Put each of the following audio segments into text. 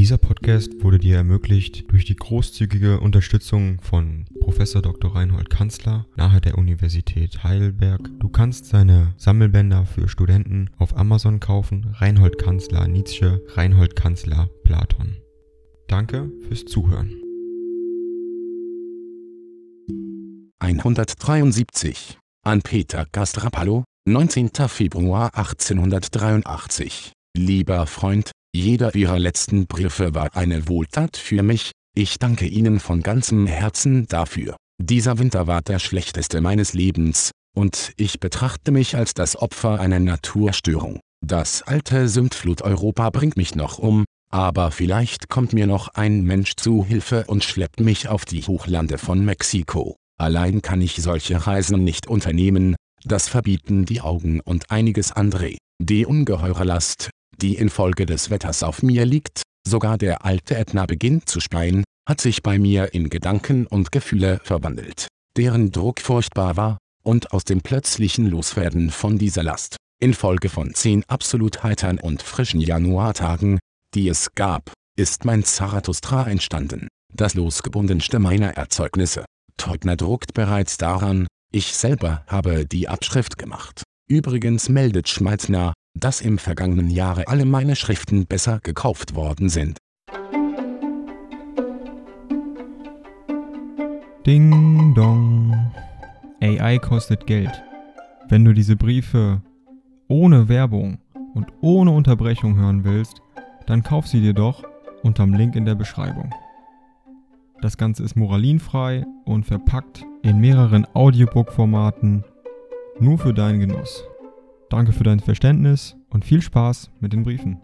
Dieser Podcast wurde dir ermöglicht durch die großzügige Unterstützung von Prof. Dr. Reinhold Kanzler nahe der Universität Heidelberg. Du kannst seine Sammelbänder für Studenten auf Amazon kaufen. Reinhold Kanzler Nietzsche, Reinhold Kanzler Platon. Danke fürs Zuhören. 173 an Peter Gastrapalo, 19. Februar 1883. Lieber Freund, jeder Ihrer letzten Briefe war eine Wohltat für mich, ich danke Ihnen von ganzem Herzen dafür. Dieser Winter war der schlechteste meines Lebens, und ich betrachte mich als das Opfer einer Naturstörung. Das alte Sündflut Europa bringt mich noch um, aber vielleicht kommt mir noch ein Mensch zu Hilfe und schleppt mich auf die Hochlande von Mexiko. Allein kann ich solche Reisen nicht unternehmen, das verbieten die Augen und einiges andere. Die ungeheure Last, die infolge des Wetters auf mir liegt, sogar der alte Ätna beginnt zu speien, hat sich bei mir in Gedanken und Gefühle verwandelt, deren Druck furchtbar war, und aus dem plötzlichen Loswerden von dieser Last, infolge von zehn absolut heitern und frischen Januartagen, die es gab, ist mein Zarathustra entstanden, das losgebundenste meiner Erzeugnisse. Teubner druckt bereits daran, ich selber habe die Abschrift gemacht. Übrigens meldet Schmalzner, dass im vergangenen Jahre alle meine Schriften besser gekauft worden sind. Ding dong. AI kostet Geld. Wenn du diese Briefe ohne Werbung und ohne Unterbrechung hören willst, dann kauf sie dir doch unterm Link in der Beschreibung. Das Ganze ist moralinfrei und verpackt in mehreren Audiobook-Formaten nur für deinen Genuss. Danke für dein Verständnis und viel Spaß mit den Briefen.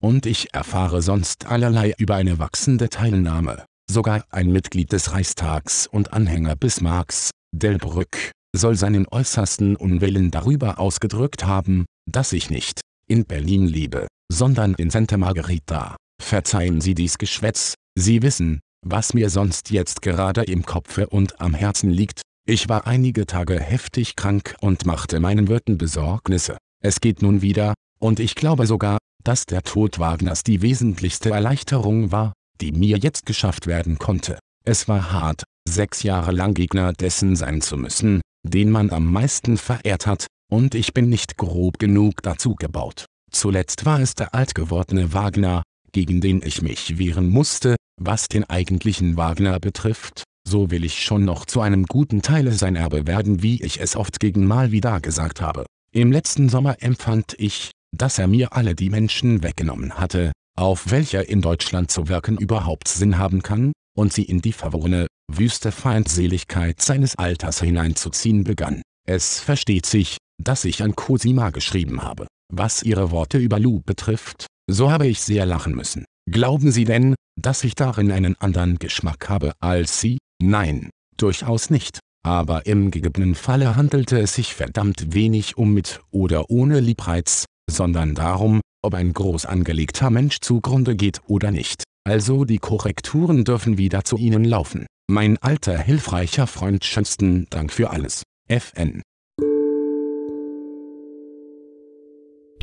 Und ich erfahre sonst allerlei über eine wachsende Teilnahme. Sogar ein Mitglied des Reichstags und Anhänger Bismarcks, Delbrück, soll seinen äußersten Unwillen darüber ausgedrückt haben, dass ich nicht in Berlin lebe, sondern in Santa Margherita. Verzeihen Sie dies Geschwätz, Sie wissen, was mir sonst jetzt gerade im Kopfe und am Herzen liegt, ich war einige Tage heftig krank und machte meinen Wirten Besorgnisse. Es geht nun wieder, und ich glaube sogar, dass der Tod Wagners die wesentlichste Erleichterung war, die mir jetzt geschafft werden konnte. Es war hart, sechs Jahre lang Gegner dessen sein zu müssen, den man am meisten verehrt hat, und ich bin nicht grob genug dazu gebaut. Zuletzt war es der altgewordene Wagner, gegen den ich mich wehren musste, was den eigentlichen Wagner betrifft, so will ich schon noch zu einem guten Teile sein Erbe werden wie ich es oft gegen mal wieder gesagt habe. Im letzten Sommer empfand ich, dass er mir alle die Menschen weggenommen hatte, auf welcher in Deutschland zu wirken überhaupt Sinn haben kann, und sie in die verworrene, wüste Feindseligkeit seines Alters hineinzuziehen begann. Es versteht sich, dass ich an Cosima geschrieben habe. Was ihre Worte über Lou betrifft, so habe ich sehr lachen müssen. Glauben Sie denn, dass ich darin einen anderen Geschmack habe als Sie? Nein, durchaus nicht. Aber im gegebenen Falle handelte es sich verdammt wenig um mit oder ohne Liebreiz, sondern darum, ob ein groß angelegter Mensch zugrunde geht oder nicht. Also die Korrekturen dürfen wieder zu Ihnen laufen. Mein alter hilfreicher Freund schönsten Dank für alles. FN